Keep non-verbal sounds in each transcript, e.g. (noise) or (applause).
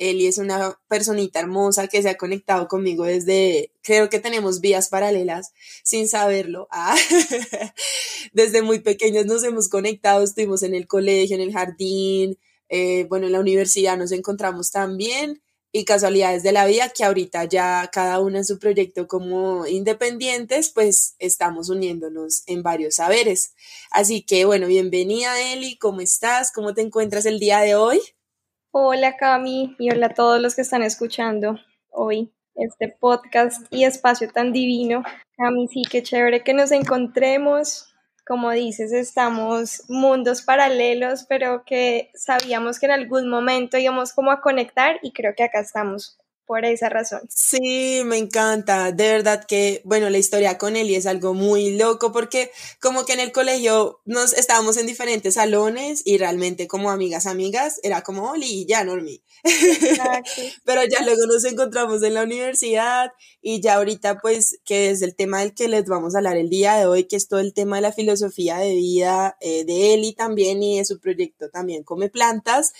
Eli es una personita hermosa que se ha conectado conmigo desde, creo que tenemos vías paralelas sin saberlo. Ah, (laughs) desde muy pequeños nos hemos conectado, estuvimos en el colegio, en el jardín, eh, bueno, en la universidad nos encontramos también y casualidades de la vida que ahorita ya cada uno en su proyecto como independientes, pues estamos uniéndonos en varios saberes. Así que bueno, bienvenida Eli, ¿cómo estás? ¿Cómo te encuentras el día de hoy? Hola Cami y hola a todos los que están escuchando hoy este podcast y espacio tan divino. Cami, sí, qué chévere que nos encontremos. Como dices, estamos mundos paralelos, pero que sabíamos que en algún momento íbamos como a conectar y creo que acá estamos por esa razón. Sí, me encanta. De verdad que, bueno, la historia con Eli es algo muy loco porque como que en el colegio nos estábamos en diferentes salones y realmente como amigas, amigas, era como Oli, ya, Normi. (laughs) Pero ya luego nos encontramos en la universidad y ya ahorita pues que es el tema del que les vamos a hablar el día de hoy, que es todo el tema de la filosofía de vida eh, de Eli también y de su proyecto también Come Plantas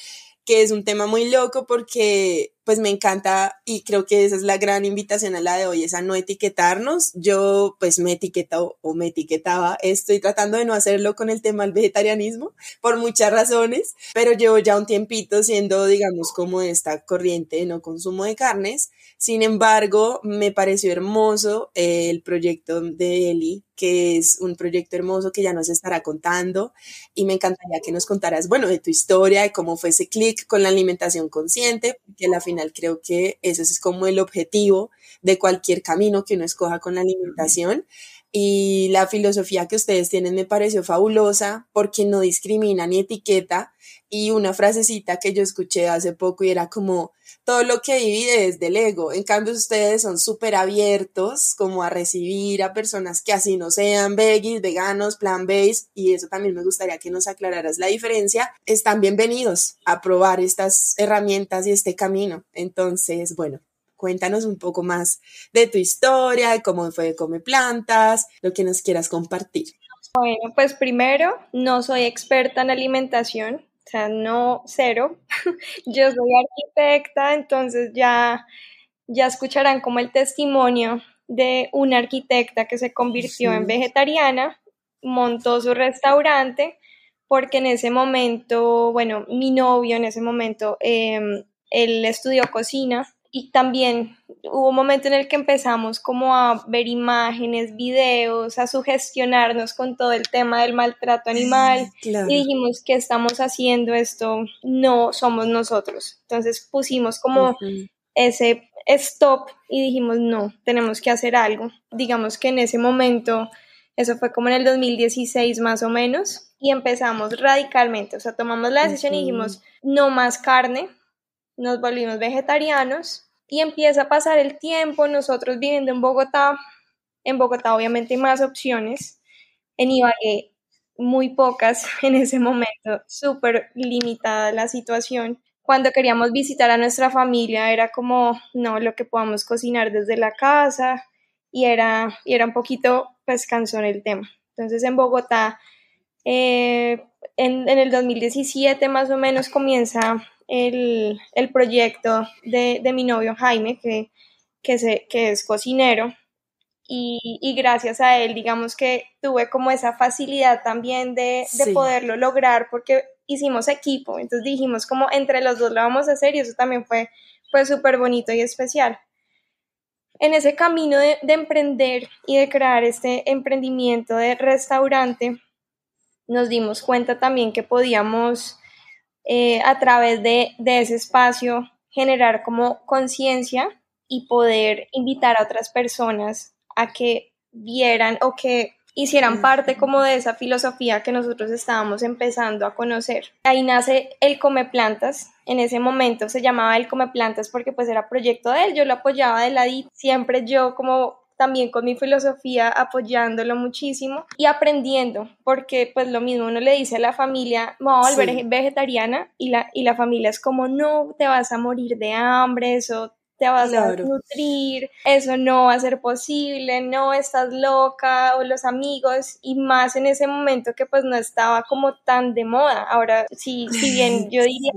que es un tema muy loco porque pues me encanta y creo que esa es la gran invitación a la de hoy, es a no etiquetarnos. Yo pues me etiquetado o me etiquetaba, estoy tratando de no hacerlo con el tema del vegetarianismo por muchas razones, pero llevo ya un tiempito siendo digamos como esta corriente de no consumo de carnes. Sin embargo, me pareció hermoso el proyecto de Eli que es un proyecto hermoso que ya nos estará contando y me encantaría que nos contaras, bueno, de tu historia, de cómo fue ese clic con la alimentación consciente, que al final creo que ese es como el objetivo de cualquier camino que uno escoja con la alimentación. Y la filosofía que ustedes tienen me pareció fabulosa porque no discrimina ni etiqueta. Y una frasecita que yo escuché hace poco y era como, todo lo que divide es del ego. En cambio, ustedes son súper abiertos como a recibir a personas que así no sean veggies, veganos, plant-based. Y eso también me gustaría que nos aclararas la diferencia. Están bienvenidos a probar estas herramientas y este camino. Entonces, bueno, Cuéntanos un poco más de tu historia, de cómo fue de Come Plantas, lo que nos quieras compartir. Bueno, pues primero, no soy experta en alimentación, o sea, no cero. (laughs) Yo soy arquitecta, entonces ya, ya escucharán como el testimonio de una arquitecta que se convirtió en vegetariana, montó su restaurante, porque en ese momento, bueno, mi novio en ese momento, em, él estudió cocina y también hubo un momento en el que empezamos como a ver imágenes, videos, a sugestionarnos con todo el tema del maltrato animal y dijimos que estamos haciendo esto, no somos nosotros. Entonces pusimos como ese stop y dijimos, no, tenemos que hacer algo. Digamos que en ese momento, eso fue como en el 2016 más o menos, y empezamos radicalmente, o sea, tomamos la decisión y dijimos, no más carne, nos volvimos vegetarianos y empieza a pasar el tiempo, nosotros viviendo en Bogotá, en Bogotá obviamente hay más opciones, en Ibagué muy pocas (laughs) en ese momento, súper limitada la situación. Cuando queríamos visitar a nuestra familia era como, no, lo que podamos cocinar desde la casa y era, y era un poquito pues cansón el tema. Entonces en Bogotá, eh, en, en el 2017 más o menos comienza el, proyecto de, mi novio Jaime, que, que, que es cocinero. Y, gracias a él, digamos que tuve como esa facilidad también de, poderlo lograr porque hicimos equipo, entonces dijimos como entre los dos lo vamos a hacer y eso también fue, fue súper bonito y especial. En ese camino de, de emprender y de crear este emprendimiento de restaurante, nos dimos cuenta también que podíamos eh, a través de, ese espacio generar como conciencia y poder invitar a otras personas a que vieran o que hicieran parte como de esa filosofía que nosotros estábamos empezando a conocer. Ahí nace el Come Plantas. En ese momento se llamaba el Come Plantas porque pues era proyecto de él, yo lo apoyaba de ladito, siempre yo como también con mi filosofía apoyándolo muchísimo y aprendiendo, porque pues lo mismo uno le dice a la familia, me voy a volver vegetariana y la, y la familia es como, no, te vas a morir de hambre, eso te vas a nutrir, eso no va a ser posible, no estás loca, o los amigos, y más en ese momento que pues no estaba como tan de moda. Ahora, si, si bien (laughs) yo diría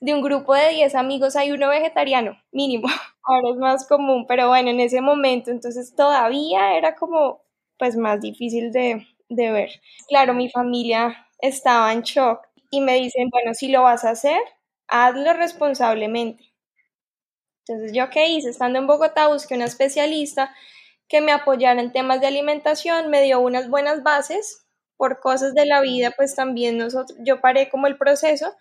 de un grupo de 10 amigos hay uno vegetariano, mínimo, (laughs) ahora es más común, pero bueno, en ese momento entonces todavía era como pues más difícil de, de ver. Claro, mi familia estaba en shock y me dicen, bueno, si lo vas a hacer, hazlo responsablemente entonces, ¿yo qué hice? Estando en Bogotá, busqué una especialista que me apoyara en temas de alimentación, me dio unas buenas bases, por cosas de la vida, pues también nosotros, yo paré como el proceso,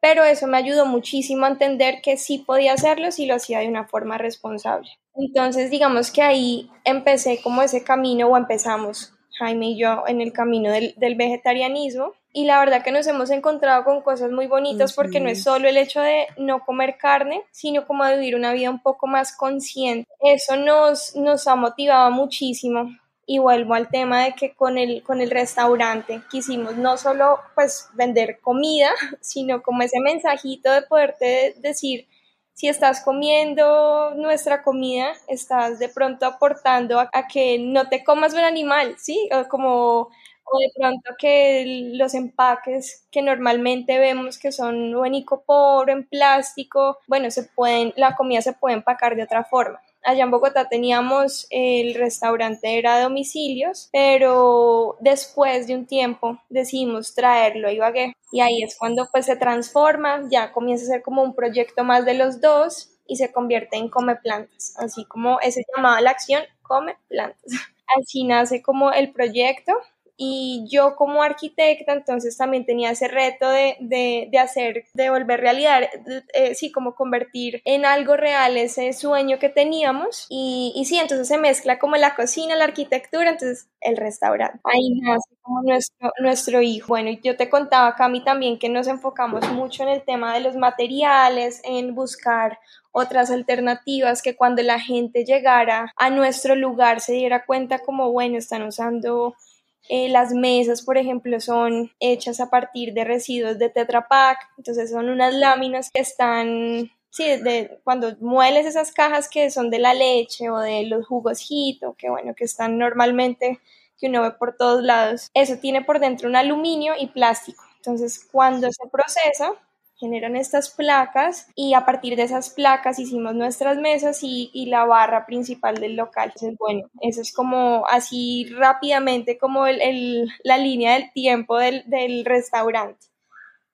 pero eso me ayudó muchísimo a entender que sí podía hacerlo si lo hacía de una forma responsable. Entonces, digamos que ahí empecé como ese camino o empezamos, Jaime y yo, en el camino del, del vegetarianismo y la verdad que nos hemos encontrado con cosas muy bonitas porque no es solo el hecho de no comer carne, sino como de vivir una vida un poco más consciente. Eso nos, nos ha motivado muchísimo. Y vuelvo al tema de que con el, con el restaurante quisimos no solo pues vender comida, (laughs) sino como ese mensajito de poderte decir, si estás comiendo nuestra comida, estás de pronto aportando a, que no te comas un animal, ¿sí? O como o de pronto que los empaques que normalmente vemos que son o en icopor en plástico, bueno, se pueden, la comida se puede empacar de otra forma. Allá en Bogotá teníamos el restaurante era de domicilios, pero después de un tiempo decidimos traerlo a Ibagué y ahí es cuando pues se transforma, ya comienza a ser como un proyecto más de los dos y se convierte en Come Plantas, así como ese llamado a la acción Come Plantas. (laughs) Así nace como el proyecto y yo como arquitecta entonces también tenía ese reto de, de, de hacer, de volver realidad, eh, sí, como convertir en algo real ese sueño que teníamos y, y sí, entonces se mezcla como la cocina, la arquitectura, entonces el restaurante. Ahí nace como nuestro, nuestro hijo. Bueno, yo te contaba, Cami, también que nos enfocamos mucho en el tema de los materiales, en buscar otras alternativas que cuando la gente llegara a nuestro lugar se diera cuenta como, bueno, están usando eh, las mesas, por ejemplo, son hechas a partir de residuos de Tetra Pak, entonces son unas láminas que están, sí, de, cuando mueles esas cajas que son de la leche o de los jugos Hito, que bueno, que están normalmente, que uno ve por todos lados, eso tiene por dentro un aluminio y plástico. Entonces, cuando se procesa, generan estas placas y a partir de esas placas hicimos nuestras mesas y, y la barra principal del local. Entonces, bueno, eso es como así rápidamente como el, el, la línea del tiempo del, del restaurante.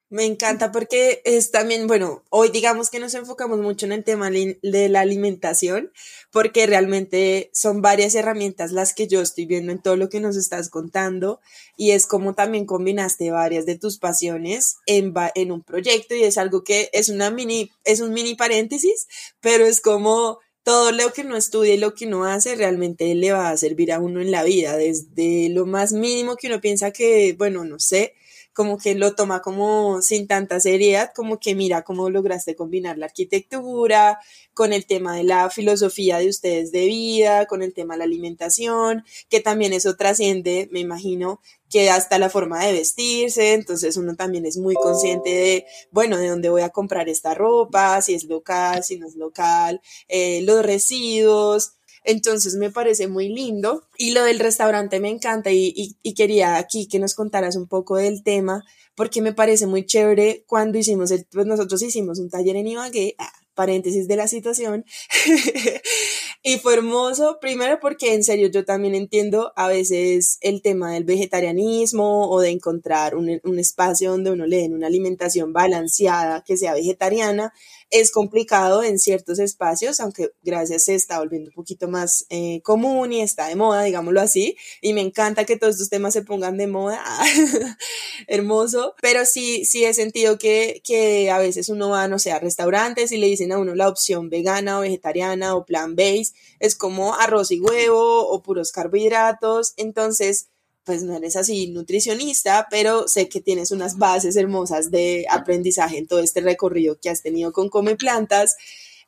Me encanta porque es también, bueno, hoy digamos que nos enfocamos mucho en el tema de la alimentación, porque realmente son varias herramientas las que yo estoy viendo en todo lo que nos estás contando y es como también combinaste varias de tus pasiones en, en un proyecto y es algo que es una mini, es un mini paréntesis, pero es como todo lo que uno estudia y lo que uno hace realmente le va a servir a uno en la vida, desde lo más mínimo que uno piensa que, bueno, no sé, como que lo toma como sin tanta seriedad, como que mira cómo lograste combinar la arquitectura con el tema de la filosofía de ustedes de vida, con el tema de la alimentación, que también eso trasciende, me imagino, que hasta la forma de vestirse, entonces uno también es muy consciente de, bueno, de dónde voy a comprar esta ropa, si es local, si no es local, eh, los residuos, entonces me parece muy lindo. Y lo del restaurante me encanta y, y, quería aquí que nos contaras un poco del tema porque me parece muy chévere cuando hicimos el, pues nosotros hicimos un taller en Ibagué, ah, paréntesis de la situación, (laughs) y fue hermoso, primero porque en serio yo también entiendo a veces el tema del vegetarianismo o de encontrar un, un espacio donde uno le den una alimentación balanceada que sea vegetariana, es complicado en ciertos espacios, aunque gracias se está volviendo un poquito más eh, común y está de moda, digámoslo así, y me encanta que todos estos temas se pongan de moda, (laughs) hermoso, pero sí, sí he sentido que, que a veces uno va, no sé, a restaurantes y le dicen a uno la opción vegana o vegetariana o plant-based, es como arroz y huevo o puros carbohidratos, entonces pues no eres así nutricionista, pero sé que tienes unas bases hermosas de aprendizaje en todo este recorrido que has tenido con Come Plantas.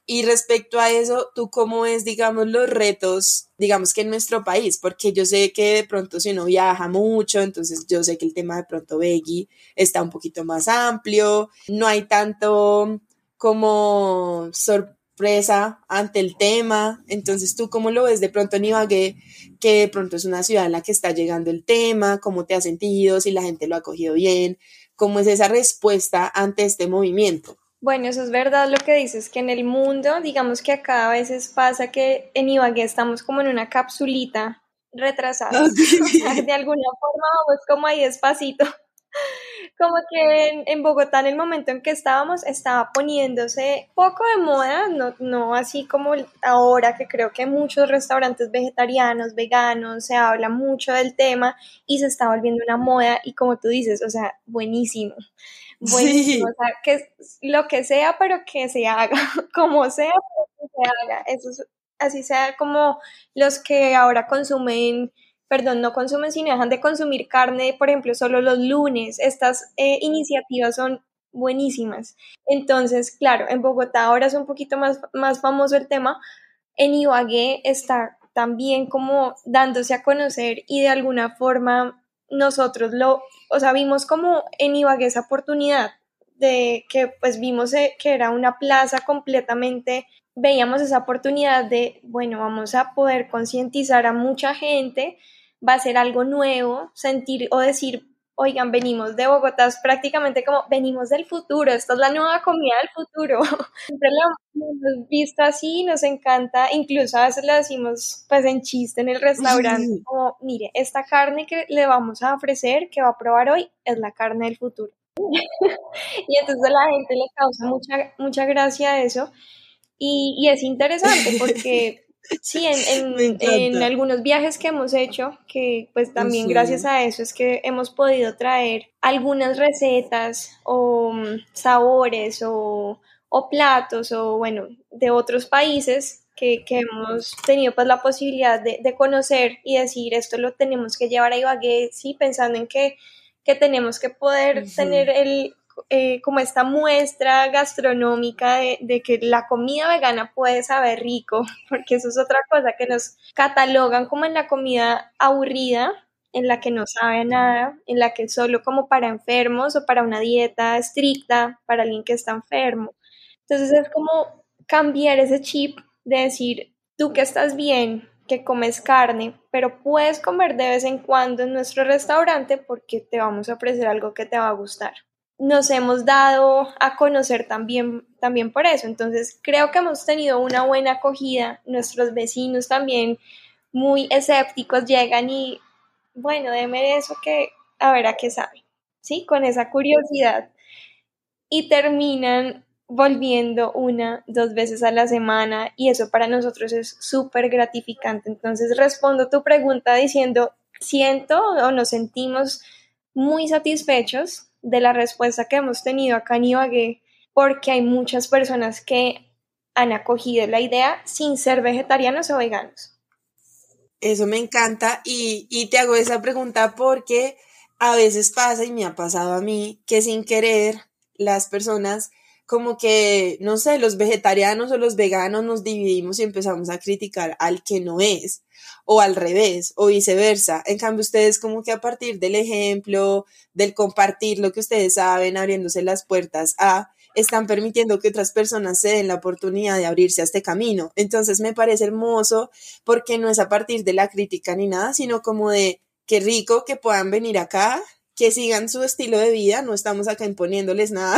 Y respecto a eso, ¿tú cómo ves, digamos, los retos, digamos que en nuestro país? Porque yo sé que de pronto si uno viaja mucho, entonces yo sé que el tema de pronto veggie está un poquito más amplio, no hay tanto como sorpresa ante el tema. Entonces, ¿tú cómo lo ves de pronto en Ibagué, que de pronto es una ciudad en la que está llegando el tema? ¿Cómo te has sentido? Si la gente lo ha cogido bien. ¿Cómo es esa respuesta ante este movimiento? Bueno, eso es verdad lo que dices, que en el mundo, digamos que acá a veces pasa que en Ibagué estamos como en una capsulita retrasada. (laughs) de alguna forma vamos como ahí despacito. Como que en, Bogotá en el momento en que estábamos estaba poniéndose poco de moda, no, no así como ahora que creo que muchos restaurantes vegetarianos, veganos, se habla mucho del tema y se está volviendo una moda y como tú dices, o sea, buenísimo. Buenísimo, o sea, que lo que sea, pero que se haga, (laughs) como sea, pero que se haga, eso es, así sea como los que ahora consumen, perdón, no consumen, sino dejan de consumir carne, por ejemplo, solo los lunes, estas eh, iniciativas son buenísimas. Entonces, claro, en Bogotá ahora es un poquito más, más famoso el tema, en Ibagué está también como dándose a conocer y de alguna forma nosotros lo, o sea, vimos como en Ibagué esa oportunidad de que pues vimos eh, que era una plaza completamente, veíamos esa oportunidad de, bueno, vamos a poder concientizar a mucha gente, va a ser algo nuevo, sentir o decir, oigan, venimos de Bogotá, es prácticamente como venimos del futuro, esta es la nueva comida del futuro. (laughs) Siempre lo hemos visto así, nos encanta, incluso a veces le decimos pues en chiste en el restaurante, como, mire, esta carne que le vamos a ofrecer, que va a probar hoy, es la carne del futuro. (laughs) y entonces a la gente le causa mucha, mucha gracia eso. Y, y es interesante porque (laughs) Sí, en, (laughs) algunos viajes que hemos hecho, que pues también gracias a eso es que hemos podido traer algunas recetas o mm, sabores o, platos o bueno, de otros países que, hemos tenido pues la posibilidad de, conocer y decir esto lo tenemos que llevar a Ibagué, sí, pensando en que, que tenemos que poder tener el, eh, como esta muestra gastronómica de, que la comida vegana puede saber rico, (laughs) porque eso es otra cosa que nos catalogan como en la comida aburrida, en la que no sabe nada, en la que solo como para enfermos o para una dieta estricta, para alguien que está enfermo. Entonces es como cambiar ese chip de decir, tú que estás bien, que comes carne, pero puedes comer de vez en cuando en nuestro restaurante porque te vamos a ofrecer algo que te va a gustar nos hemos dado a conocer también, también por eso. Entonces, creo que hemos tenido una buena acogida. Nuestros vecinos también muy escépticos llegan y, bueno, déme eso que a ver a qué sabe, ¿sí? Con esa curiosidad. Y terminan volviendo una, dos veces a la semana y eso para nosotros es súper gratificante. Entonces, respondo tu pregunta diciendo, siento o nos sentimos muy satisfechos de la respuesta que hemos tenido acá en Ibagué, porque hay muchas personas que han acogido la idea sin ser vegetarianos o veganos. Eso me encanta y, y te hago esa pregunta porque a veces pasa y me ha pasado a mí que sin querer las personas como que, no sé, los vegetarianos o los veganos nos dividimos y empezamos a criticar al que no es, o al revés, o viceversa. En cambio, ustedes como que a partir del ejemplo, del compartir lo que ustedes saben, abriéndose las puertas a, están permitiendo que otras personas se den la oportunidad de abrirse a este camino. Entonces me parece hermoso porque no es a partir de la crítica ni nada, sino como de qué rico que puedan venir acá, que sigan su estilo de vida, no estamos acá imponiéndoles nada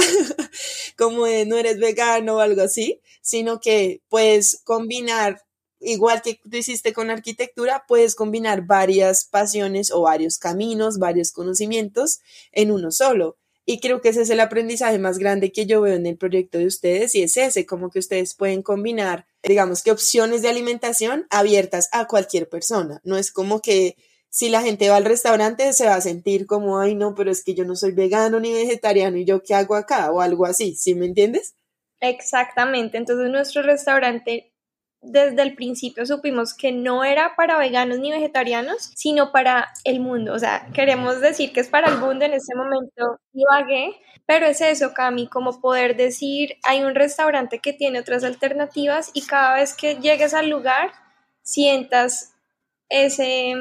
(laughs) como de no eres vegano o algo así, sino que puedes combinar, igual que tú hiciste con arquitectura, puedes combinar varias pasiones o varios caminos, varios conocimientos en uno solo. Y creo que ese es el aprendizaje más grande que yo veo en el proyecto de ustedes y es ese, como que ustedes pueden combinar, digamos que opciones de alimentación abiertas a cualquier persona. No es como que si la gente va al restaurante se va a sentir como, ay, no, pero es que yo no soy vegano ni vegetariano y yo qué hago acá o algo así, ¿sí me entiendes? Exactamente, entonces nuestro restaurante desde el principio supimos que no era para veganos ni vegetarianos, sino para el mundo. O sea, queremos decir que es para el mundo en este momento divagué, pero es eso, Cami, como poder decir, hay un restaurante que tiene otras alternativas y cada vez que llegues al lugar, sientas ese,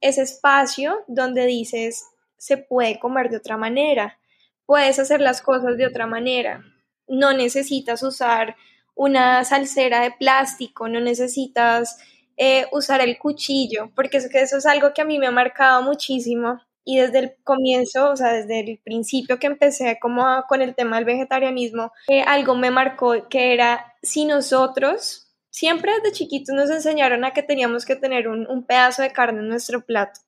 ese espacio donde dices, se puede comer de otra manera, puedes hacer las cosas de otra manera, no necesitas usar una salsera de plástico, no necesitas eh, usar el cuchillo, porque es que eso es algo que a mí me ha marcado muchísimo y desde el comienzo, o sea, desde el principio que empecé como con el tema del vegetarianismo, eh, algo me marcó que era si nosotros, siempre desde chiquitos nos enseñaron a que teníamos que tener un, pedazo de carne en nuestro plato,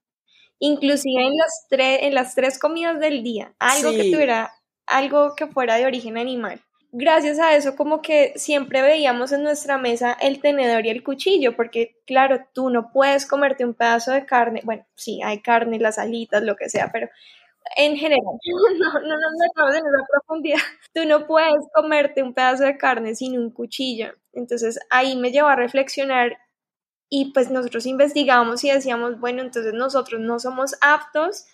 inclusive en las, en las tres comidas del día, algo que tuviera, algo que fuera de origen animal. Gracias a eso como que siempre veíamos en nuestra mesa el tenedor y el cuchillo, porque claro, tú no puedes comerte un pedazo de carne, bueno, sí, hay carne, las alitas, lo que sea, pero en general, (laughs) no, no, no nos metamos en esa profundidad, tú no puedes comerte un pedazo de carne sin un cuchillo. Entonces ahí me llevó a reflexionar y pues nosotros investigamos y decíamos, bueno, entonces nosotros no somos aptos,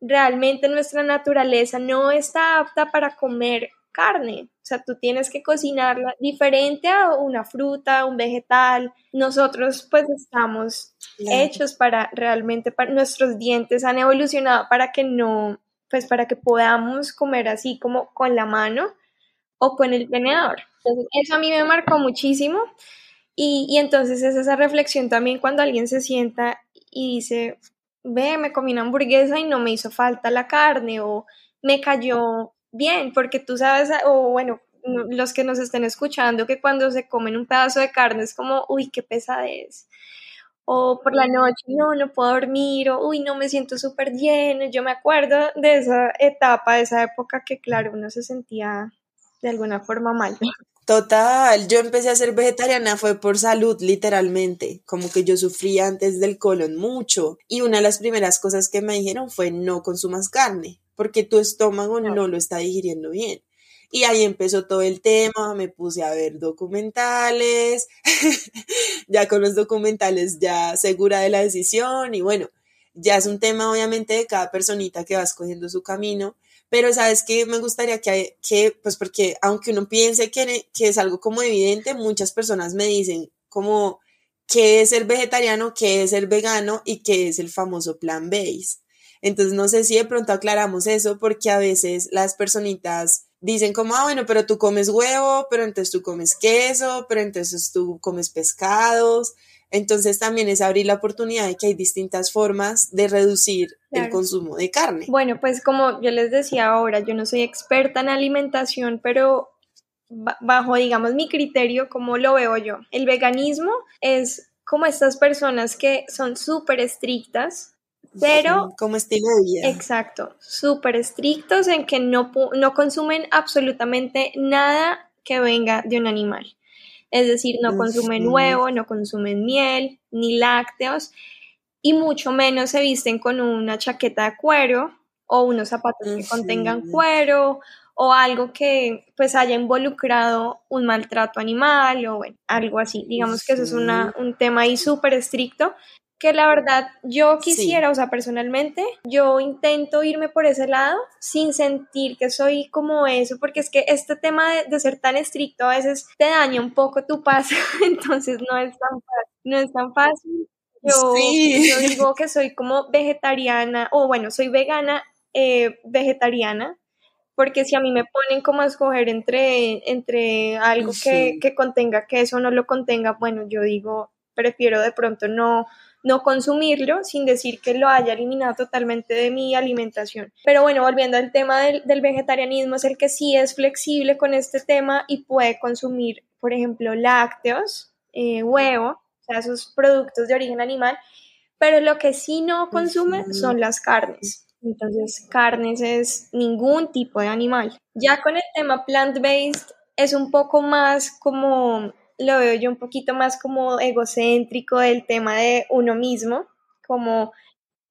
realmente nuestra naturaleza no está apta para comer carne. O sea, tú tienes que cocinarla diferente a una fruta, un vegetal. Nosotros pues estamos hechos para realmente, para, nuestros dientes han evolucionado para que no, pues para que podamos comer así como con la mano o con el tenedor. Entonces, eso a mí me marcó muchísimo. Y, y entonces es esa reflexión también cuando alguien se sienta y dice, ve, me comí una hamburguesa y no me hizo falta la carne o me cayó bien, porque tú sabes, o bueno, los que nos estén escuchando, que cuando se comen un pedazo de carne es como, uy, qué pesadez. O por la noche, no, no puedo dormir, o uy, no me siento súper bien. Yo me acuerdo de esa etapa, de esa época que, claro, uno se sentía de alguna forma mal. Total, yo empecé a ser vegetariana fue por salud, literalmente, como que yo sufría antes del colon mucho y una de las primeras cosas que me dijeron fue no consumas carne, porque tu estómago no lo está digiriendo bien. Y ahí empezó todo el tema, me puse a ver documentales, (laughs) ya con los documentales ya segura de la decisión y bueno, ya es un tema obviamente de cada personita que va escogiendo su camino, pero sabes que me gustaría que, que, pues porque aunque uno piense que, que es algo como evidente, muchas personas me dicen como qué es el vegetariano, qué es el vegano y qué es el famoso plan base. Entonces, no sé si de pronto aclaramos eso porque a veces las personitas dicen como, ah, bueno, pero tú comes huevo, pero entonces tú comes queso, pero entonces tú comes pescados. Entonces también es abrir la oportunidad de que hay distintas formas de reducir el consumo de carne. Bueno, pues como yo les decía ahora, yo no soy experta en alimentación, pero bajo, digamos, mi criterio, como lo veo yo, el veganismo es como estas personas que son súper estrictas pero... Como estilo de vida. Exacto, súper estrictos en que no, no consumen absolutamente nada que venga de un animal. Es decir, no consumen huevo, no consumen miel, ni lácteos, y mucho menos se visten con una chaqueta de cuero o unos zapatos que contengan cuero o algo que pues haya involucrado un maltrato animal o bueno, algo así. Digamos que eso es una, un tema ahí súper estricto que la verdad yo quisiera, o sea, personalmente, yo intento irme por ese lado sin sentir que soy como eso, porque es que este tema de, ser tan estricto a veces te daña un poco tu paz, (laughs) entonces no es tan fácil. No es tan fácil. Yo, yo digo que soy como vegetariana, o bueno, soy vegana eh, vegetariana, porque si a mí me ponen como a escoger entre, entre algo que, que contenga queso o no lo contenga, bueno, yo digo, prefiero de pronto no no consumirlo sin decir que lo haya eliminado totalmente de mi alimentación. Pero bueno, volviendo al tema del, vegetarianismo, es el que sí es flexible con este tema y puede consumir, por ejemplo, lácteos, eh, huevo, o sea, esos productos de origen animal, pero lo que sí no consume son las carnes. Entonces, carnes es ningún tipo de animal. Ya con el tema plant-based es un poco más como lo veo yo un poquito más como egocéntrico del tema de uno mismo, como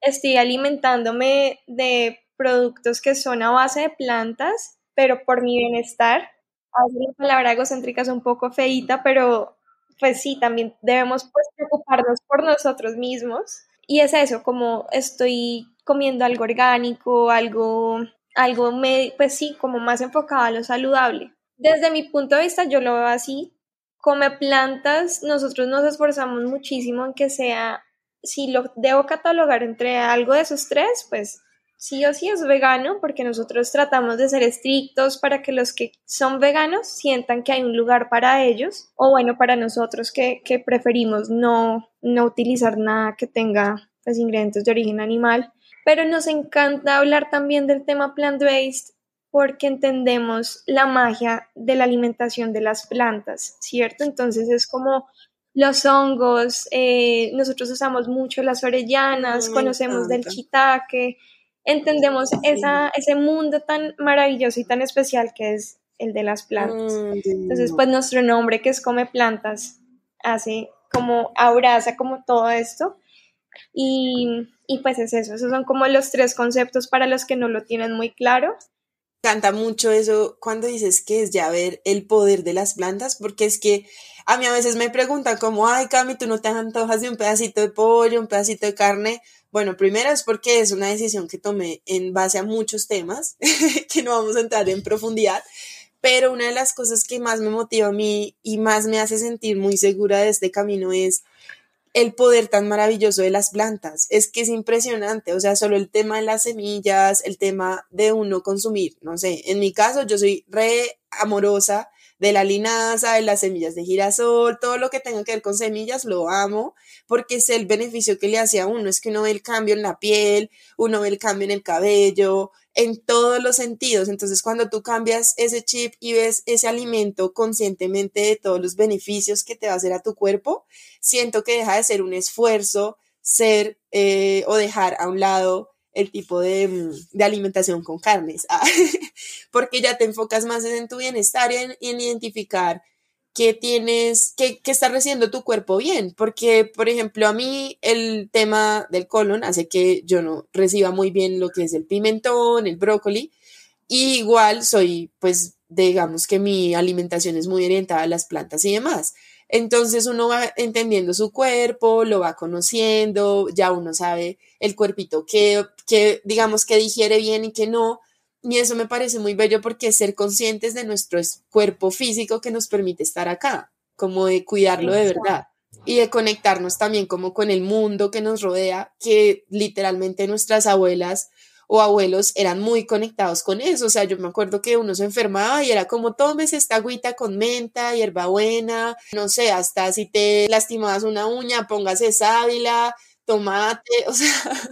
estoy alimentándome de productos que son a base de plantas, pero por mi bienestar. A veces la palabra egocéntrica es un poco feita, pero pues sí, también debemos pues preocuparnos por nosotros mismos. Y es eso, como estoy comiendo algo orgánico, algo, algo, pues sí, como más enfocado a lo saludable. Desde mi punto de vista, yo lo veo así. Come plantas, nosotros nos esforzamos muchísimo en que sea, si lo debo catalogar entre algo de esos tres, pues sí o sí es vegano, porque nosotros tratamos de ser estrictos para que los que son veganos sientan que hay un lugar para ellos, o bueno, para nosotros que, que preferimos no, no utilizar nada que tenga pues, ingredientes de origen animal. Pero nos encanta hablar también del tema plant-based porque entendemos la magia de la alimentación de las plantas, ¿cierto? Entonces es como los hongos, eh, nosotros usamos mucho las orellanas, conocemos del chitaque, entendemos esa, ese mundo tan maravilloso y tan especial que es el de las plantas. Mm, Entonces, pues nuestro nombre que es Come Plantas hace como abraza como todo esto. Y, y pues es eso, esos son como los tres conceptos para los que no lo tienen muy claro. Canta mucho eso cuando dices que es ya ver el poder de las plantas, porque es que a mí a veces me preguntan como, ay Cami, tú no te antojas de un pedacito de pollo, un pedacito de carne, bueno, primero es porque es una decisión que tomé en base a muchos temas, (laughs) que no vamos a entrar en profundidad, pero una de las cosas que más me motiva a mí y más me hace sentir muy segura de este camino es el poder tan maravilloso de las plantas. Es que es impresionante, o sea, solo el tema de las semillas, el tema de uno consumir, no sé, en mi caso yo soy re amorosa de la linaza, de las semillas de girasol, todo lo que tenga que ver con semillas, lo amo, porque es el beneficio que le hace a uno, es que uno ve el cambio en la piel, uno ve el cambio en el cabello, en todos los sentidos. Entonces, cuando tú cambias ese chip y ves ese alimento conscientemente de todos los beneficios que te va a hacer a tu cuerpo, siento que deja de ser un esfuerzo ser eh, o dejar a un lado el tipo de, mm, alimentación con carnes, (laughs) ah, porque ya te enfocas más en tu bienestar y en, identificar qué tienes, qué, qué está recibiendo tu cuerpo bien, porque, por ejemplo, a mí el tema del colon hace que yo no reciba muy bien lo que es el pimentón, el brócoli, y igual soy, pues, digamos que mi alimentación es muy orientada a las plantas y demás. Entonces uno va entendiendo su cuerpo, lo va conociendo, ya uno sabe el cuerpito que, que digamos que digiere bien y que no. Y eso me parece muy bello porque es ser conscientes de nuestro cuerpo físico que nos permite estar acá, como de cuidarlo de verdad. Y de conectarnos también como con el mundo que nos rodea, que literalmente nuestras abuelas o abuelos eran muy conectados con eso. O sea, yo me acuerdo que uno se enfermaba y era como, tomes esta agüita con menta, hierbabuena, no sé, hasta si te lastimabas una uña, póngase sábila, tomate, (laughs) o sea,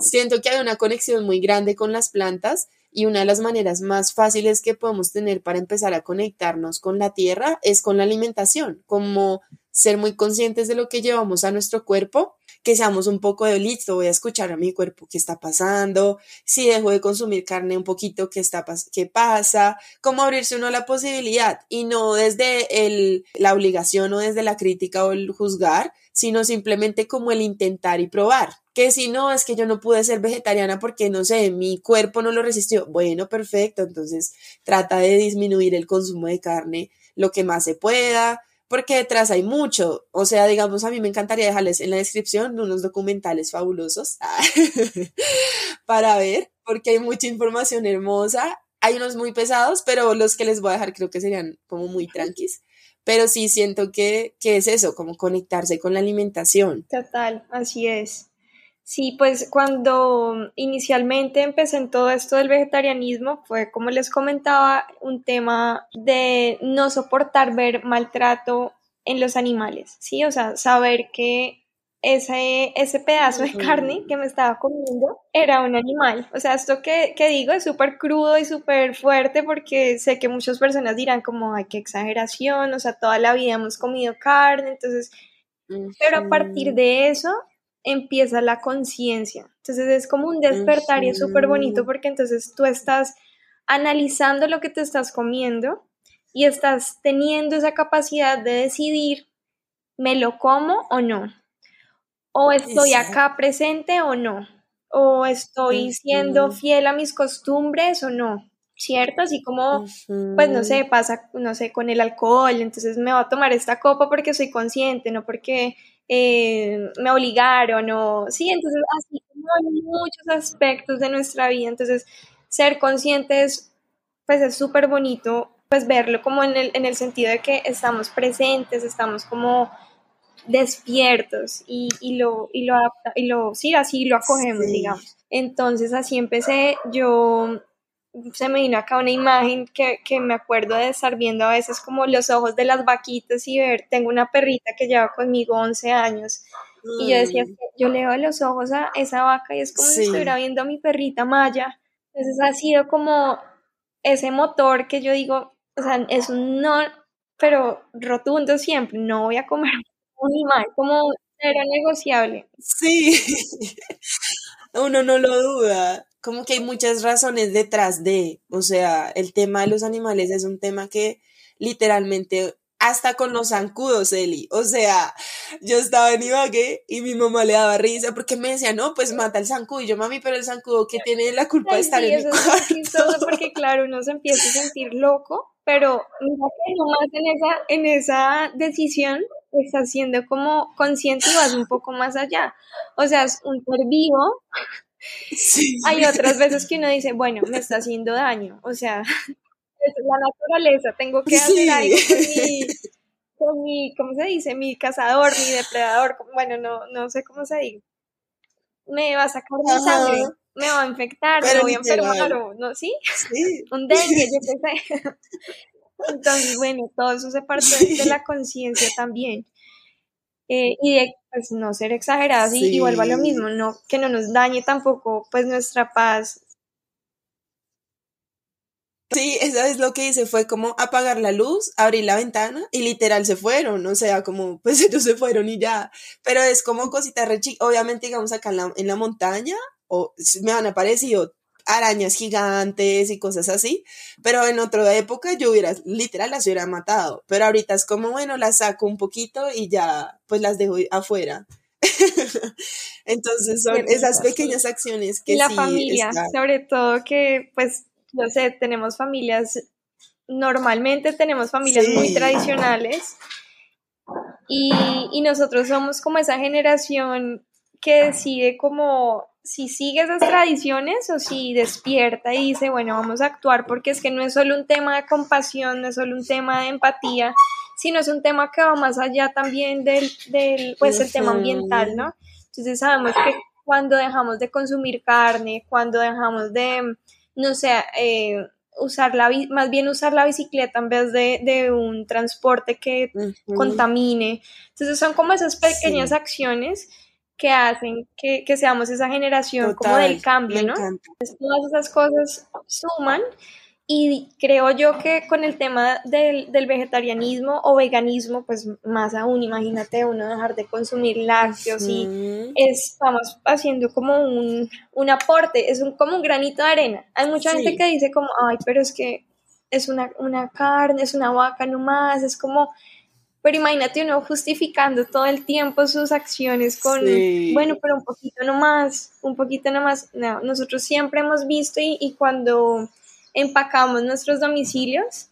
siento que hay una conexión muy grande con las plantas y una de las maneras más fáciles que podemos tener para empezar a conectarnos con la tierra es con la alimentación, como ser muy conscientes de lo que llevamos a nuestro cuerpo que seamos un poco de listo, voy a escuchar a mi cuerpo qué está pasando, si dejo de consumir carne un poquito, qué, está, qué pasa, cómo abrirse uno a la posibilidad y no desde el, la obligación o desde la crítica o el juzgar, sino simplemente como el intentar y probar. Que si no, es que yo no pude ser vegetariana porque, no sé, mi cuerpo no lo resistió. Bueno, perfecto, entonces trata de disminuir el consumo de carne lo que más se pueda, porque detrás hay mucho. O sea, digamos, a mí me encantaría dejarles en la descripción unos documentales fabulosos (laughs) para ver, porque hay mucha información hermosa. Hay unos muy pesados, pero los que les voy a dejar creo que serían como muy tranquis. Pero sí siento que, que es eso, como conectarse con la alimentación. Total, así es. Sí, pues cuando inicialmente empecé en todo esto del vegetarianismo fue, como les comentaba, un tema de no soportar ver maltrato en los animales, ¿sí? O sea, saber que ese, ese pedazo de carne que me estaba comiendo era un animal. O sea, esto que, que digo es súper crudo y súper fuerte porque sé que muchas personas dirán como, ay, qué exageración, o sea, toda la vida hemos comido carne, entonces... Pero a partir de eso empieza la conciencia. Entonces es como un despertar y es súper bonito porque entonces tú estás analizando lo que te estás comiendo y estás teniendo esa capacidad de decidir, ¿me lo como o no? ¿O estoy acá presente o no? ¿O estoy siendo fiel a mis costumbres o no? ¿cierto? Así como, pues no sé, pasa, no sé, con el alcohol, entonces me voy a tomar esta copa porque soy consciente, no porque eh, me obligaron o, sí, entonces así como hay muchos aspectos de nuestra vida, entonces ser conscientes, pues es súper bonito, pues verlo como en el, en el sentido de que estamos presentes, estamos como despiertos y, y, lo, y, lo, y lo, sí, así lo acogemos, digamos. Entonces así empecé, yo se me vino acá una imagen que, que, me acuerdo de estar viendo a veces como los ojos de las vaquitas y ver, tengo una perrita que lleva conmigo 11 años y yo decía, yo le veo los ojos a esa vaca y es como si estuviera viendo a mi perrita Maya. Entonces ha sido como ese motor que yo digo, o sea, es un no, pero rotundo siempre, no voy a comer un animal, como cero negociable. Sí, (laughs) uno no lo duda como que hay muchas razones detrás de, o sea, el tema de los animales es un tema que literalmente hasta con los zancudos, Eli. O sea, yo estaba en Ibagué y mi mamá le daba risa porque me decía, no, pues mata el zancudo. Y yo, mami, pero el zancudo que tiene la culpa de estar en mi cuarto. porque, claro, uno se empieza a sentir loco, pero mira que nomás en esa, en esa decisión está siendo como consciente y vas un poco más allá. O sea, es un ser vivo hay otras veces que uno dice, bueno, me está haciendo daño, o sea, (laughs) es la naturaleza, tengo que hacer algo (laughs) con mi, ¿cómo se dice? Mi cazador, mi depredador, bueno, no, no sé cómo se dice. Me va a sacar mi sangre, me va a infectar, me voy a enfermar, ¿no? ¿Sí? sí. (laughs) Un dengue, yo qué sé. Entonces, bueno, todo eso se parte de la conciencia también. Eh, y de pues, no ser exageradas y igual va lo mismo, no, que no nos dañe tampoco pues nuestra paz. Sí, esa es lo que hice, fue como apagar la luz, abrir la ventana y literal se fueron, o sea, como pues (laughs) ellos se fueron y ya, pero es como cositas re obviamente digamos acá en la, en la montaña, o me han aparecido arañas gigantes y cosas así, pero en otra época yo hubiera, literal, las hubiera matado, pero ahorita es como, bueno, las saco un poquito y ya, pues las dejo afuera. (laughs) Entonces son esas pequeñas acciones que... la familia, sobre todo que, pues, no sé, tenemos familias, normalmente tenemos familias muy tradicionales y, y nosotros somos como esa generación que decide como si sigue esas tradiciones o si despierta y dice, bueno, vamos a actuar porque es que no es solo un tema de compasión, no es solo un tema de empatía, sino es un tema que va más allá también del, del pues, el tema ambiental, ¿no? Entonces sabemos que cuando dejamos de consumir carne, cuando dejamos de, no sé, eh, usar la, más bien usar la bicicleta en vez de, de un transporte que contamine. Entonces son como esas pequeñas acciones que hacen que, que seamos esa generación como del cambio, ¿no? todas esas cosas suman y creo yo que con el tema del, del, vegetarianismo o veganismo, pues más aún, imagínate uno dejar de consumir lácteos y estamos haciendo como un, un aporte, es un, como un granito de arena. Hay mucha gente que dice como, ay, pero es que es una, una carne, es una vaca nomás, es como pero imagínate uno justificando todo el tiempo sus acciones con, bueno, pero un poquito nomás, un poquito nomás. No, nosotros siempre hemos visto y, cuando empacamos nuestros domicilios,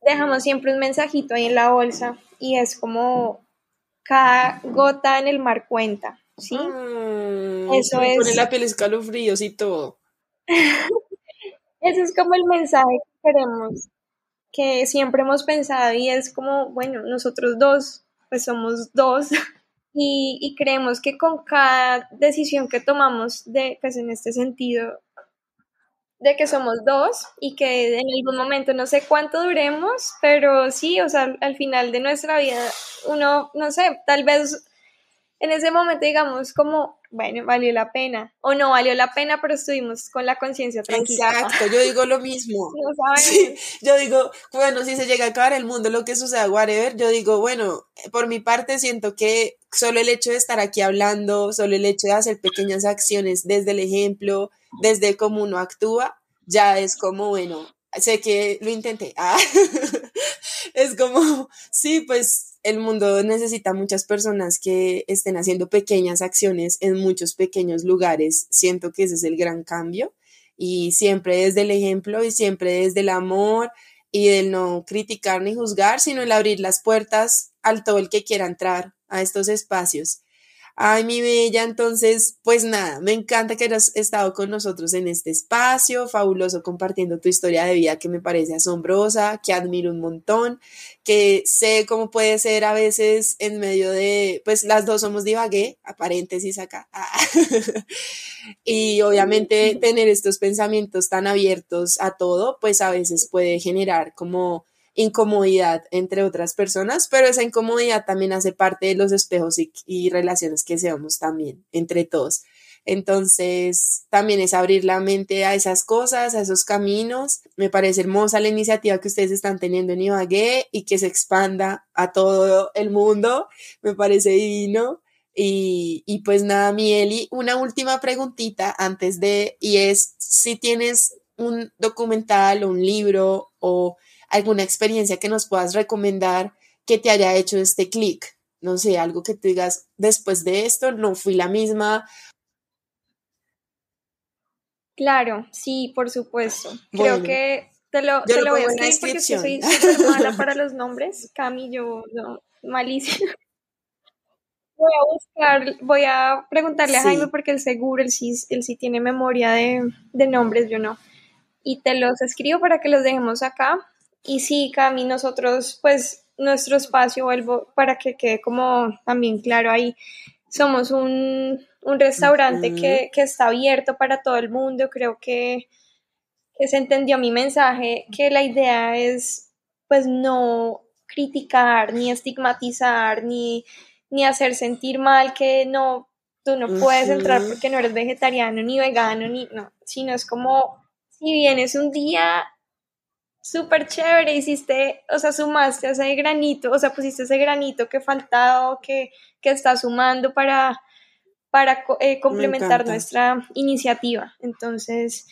dejamos siempre un mensajito ahí en la bolsa y es como cada gota en el mar cuenta, ¿sí? Mm, Eso es. Pone la piel escalofríos y todo. (laughs) Eso es como el mensaje que queremos que siempre hemos pensado y es como, bueno, nosotros dos, pues somos dos (laughs) y, y, creemos que con cada decisión que tomamos de, pues en este sentido, de que somos dos y que en algún momento no sé cuánto duremos, pero sí, o sea, al final de nuestra vida, uno, no sé, tal vez en ese momento digamos como, bueno, valió la pena, o no valió la pena, pero estuvimos con la conciencia tranquila. Exacto, yo digo lo mismo. (laughs) yo digo, bueno, si se llega a acabar el mundo, lo que suceda, whatever, yo digo, bueno, por mi parte siento que solo el hecho de estar aquí hablando, solo el hecho de hacer pequeñas acciones desde el ejemplo, desde cómo uno actúa, ya es como, bueno, sé que lo intenté. Ah, (laughs) es como, sí, pues el mundo necesita muchas personas que estén haciendo pequeñas acciones en muchos pequeños lugares. Siento que ese es el gran cambio. y siempre desde el ejemplo y siempre desde el amor y del no criticar ni juzgar, sino el abrir las puertas al todo el que quiera entrar a estos espacios. Ay, mi bella, entonces, pues nada, me encanta que hayas estado con nosotros en este espacio, fabuloso compartiendo tu historia de vida que me parece asombrosa, que admiro un montón, que sé cómo puede ser a veces en medio de, pues las dos somos divagué, a paréntesis acá, (laughs) y obviamente (laughs) tener estos pensamientos tan abiertos a todo, pues a veces puede generar como incomodidad entre otras personas, pero esa incomodidad también hace parte de los espejos y, relaciones que seamos también entre todos. Entonces, también es abrir la mente a esas cosas, a esos caminos. Me parece hermosa la iniciativa que ustedes están teniendo en Ibagué y que se expanda a todo el mundo. Me parece divino. Y, pues nada, Mieli, una última preguntita antes de, y es si tienes un documental o un libro o alguna experiencia que nos puedas recomendar que te haya hecho este clic. No sé, algo que tú digas, después de esto no fui la misma. Claro, sí, por supuesto. Creo que te lo, te lo, voy a escribir porque soy súper mala (laughs) para los nombres. Cami, yo no, malísima. Voy a buscar, voy a preguntarle a Jaime porque él seguro, él sí, él sí tiene memoria de, de nombres, yo no. Y te los escribo para que los dejemos acá y sí, Cami, nosotros, pues, nuestro espacio, vuelvo para que quede como también claro ahí, somos un, restaurante que, está abierto para todo el mundo. Creo que, se entendió mi mensaje, que la idea es, pues, no criticar, ni estigmatizar, ni, ni hacer sentir mal que no, tú no puedes entrar porque no eres vegetariano, ni vegano, ni, no, sino es como, si vienes un día súper chévere, hiciste, o sea, sumaste ese granito, o sea, pusiste ese granito que faltaba o que, que está sumando para, para eh, complementar nuestra iniciativa. Entonces,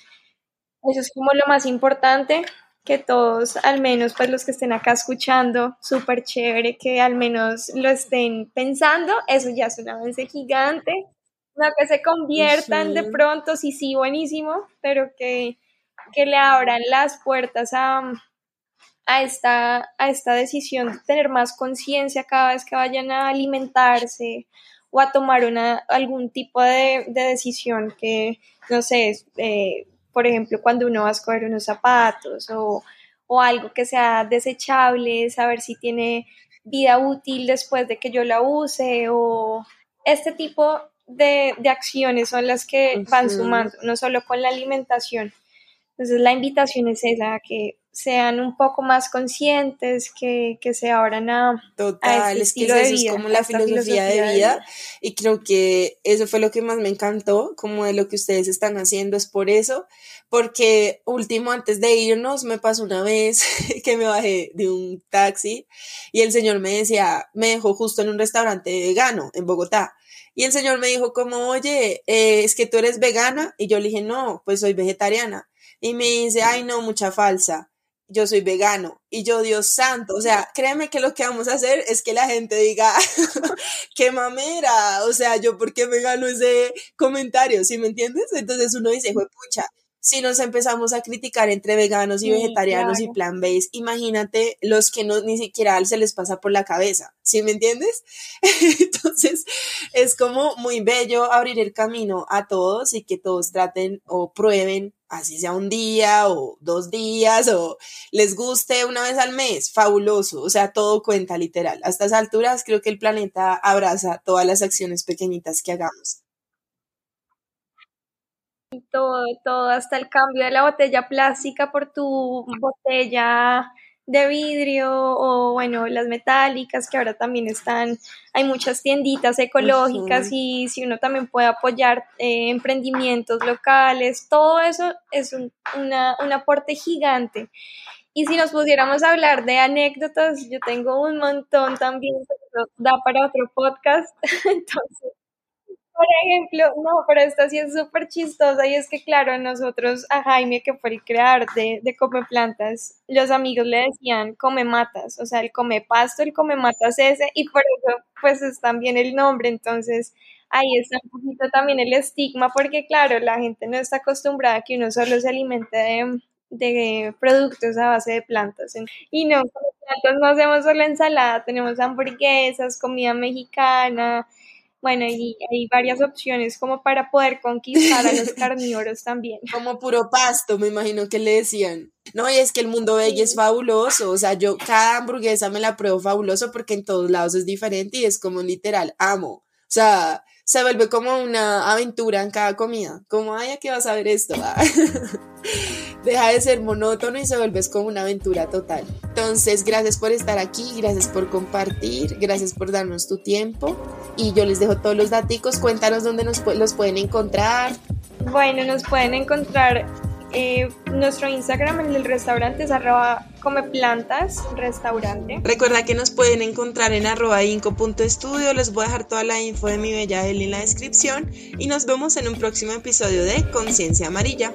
eso es como lo más importante, que todos, al menos pues los que estén acá escuchando, súper chévere, que al menos lo estén pensando, eso ya es un avance gigante, no que se conviertan de pronto, sí, sí, buenísimo, pero que que le abran las puertas a, a, esta, a esta decisión de tener más conciencia cada vez que vayan a alimentarse o a tomar una, algún tipo de, decisión que, no sé, eh, por ejemplo, cuando uno va a escoger unos zapatos o, o algo que sea desechable, saber si tiene vida útil después de que yo la use o este tipo de, de acciones son las que van sumando, no solo con la alimentación, entonces la invitación es esa, que sean un poco más conscientes, que, que se abran a, Total, este es que eso es como la filosofía, de, vida, y creo que eso fue lo que más me encantó, como de lo que ustedes están haciendo, es por eso, porque último, antes de irnos, me pasó una vez (laughs) que me bajé de un taxi y el señor me decía, me dejó justo en un restaurante vegano en Bogotá. Y el señor me dijo como, oye, eh, es que tú eres vegana. Y yo le dije, no, pues soy vegetariana y me dice, ay no, mucha falsa, yo soy vegano. Y yo, Dios santo, o sea, créeme que lo que vamos a hacer es que la gente diga, (laughs) qué mamera, o sea, yo por qué me gano ese comentario, ¿sí me entiendes? Entonces uno dice, pucha, si nos empezamos a criticar entre veganos y vegetarianos y plant-based, imagínate los que no ni siquiera se les pasa por la cabeza, ¿sí me entiendes? (laughs) Entonces, es como muy bello abrir el camino a todos y que todos traten o prueben así sea un día o dos días o les guste una vez al mes, fabuloso, o sea, todo cuenta literal. A estas alturas creo que el planeta abraza todas las acciones pequeñitas que hagamos. Todo, todo, hasta el cambio de la botella plástica por tu botella de vidrio o bueno, las metálicas que ahora también están, hay muchas tienditas ecológicas y si uno también puede apoyar eh, emprendimientos locales, todo eso es un, un aporte gigante. Y si nos pudiéramos hablar de anécdotas, yo tengo un montón también, pero da para otro podcast, (laughs) entonces por ejemplo, no, pero esta sí es súper chistosa y es que, claro, nosotros a Jaime, que fue el creador de, de Come Plantas, los amigos le decían come matas, o sea, el come pasto, el come matas ese, y por eso, pues es también el nombre. Entonces, ahí está un poquito también el estigma, porque claro, la gente no está acostumbrada a que uno solo se alimente de, de productos a base de plantas. Y no, con plantas no hacemos solo ensalada, tenemos hamburguesas, comida mexicana, bueno, y hay varias opciones como para poder conquistar a los (laughs) carnívoros también. Como puro pasto, me imagino que le decían. No, y es que el mundo veggie es fabuloso, o sea, yo cada hamburguesa me la pruebo fabuloso porque en todos lados es diferente y es como literal, amo. O sea, se vuelve como una aventura en cada comida, como, ay, ¿a qué vas a ver esto? (laughs) (laughs) deja de ser monótono y se vuelves como una aventura total. Entonces, gracias por estar aquí, gracias por compartir, gracias por darnos tu tiempo y yo les dejo todos los datos. Cuéntanos dónde nos los pueden encontrar. Bueno, nos pueden encontrar eh, nuestro Instagram en el restaurante es arroba plantas restaurante. Recuerda que nos pueden encontrar en arroba inco.estudio. Les voy a dejar toda la info de mi bella Eli en la descripción y nos vemos en un próximo episodio de Conciencia Amarilla.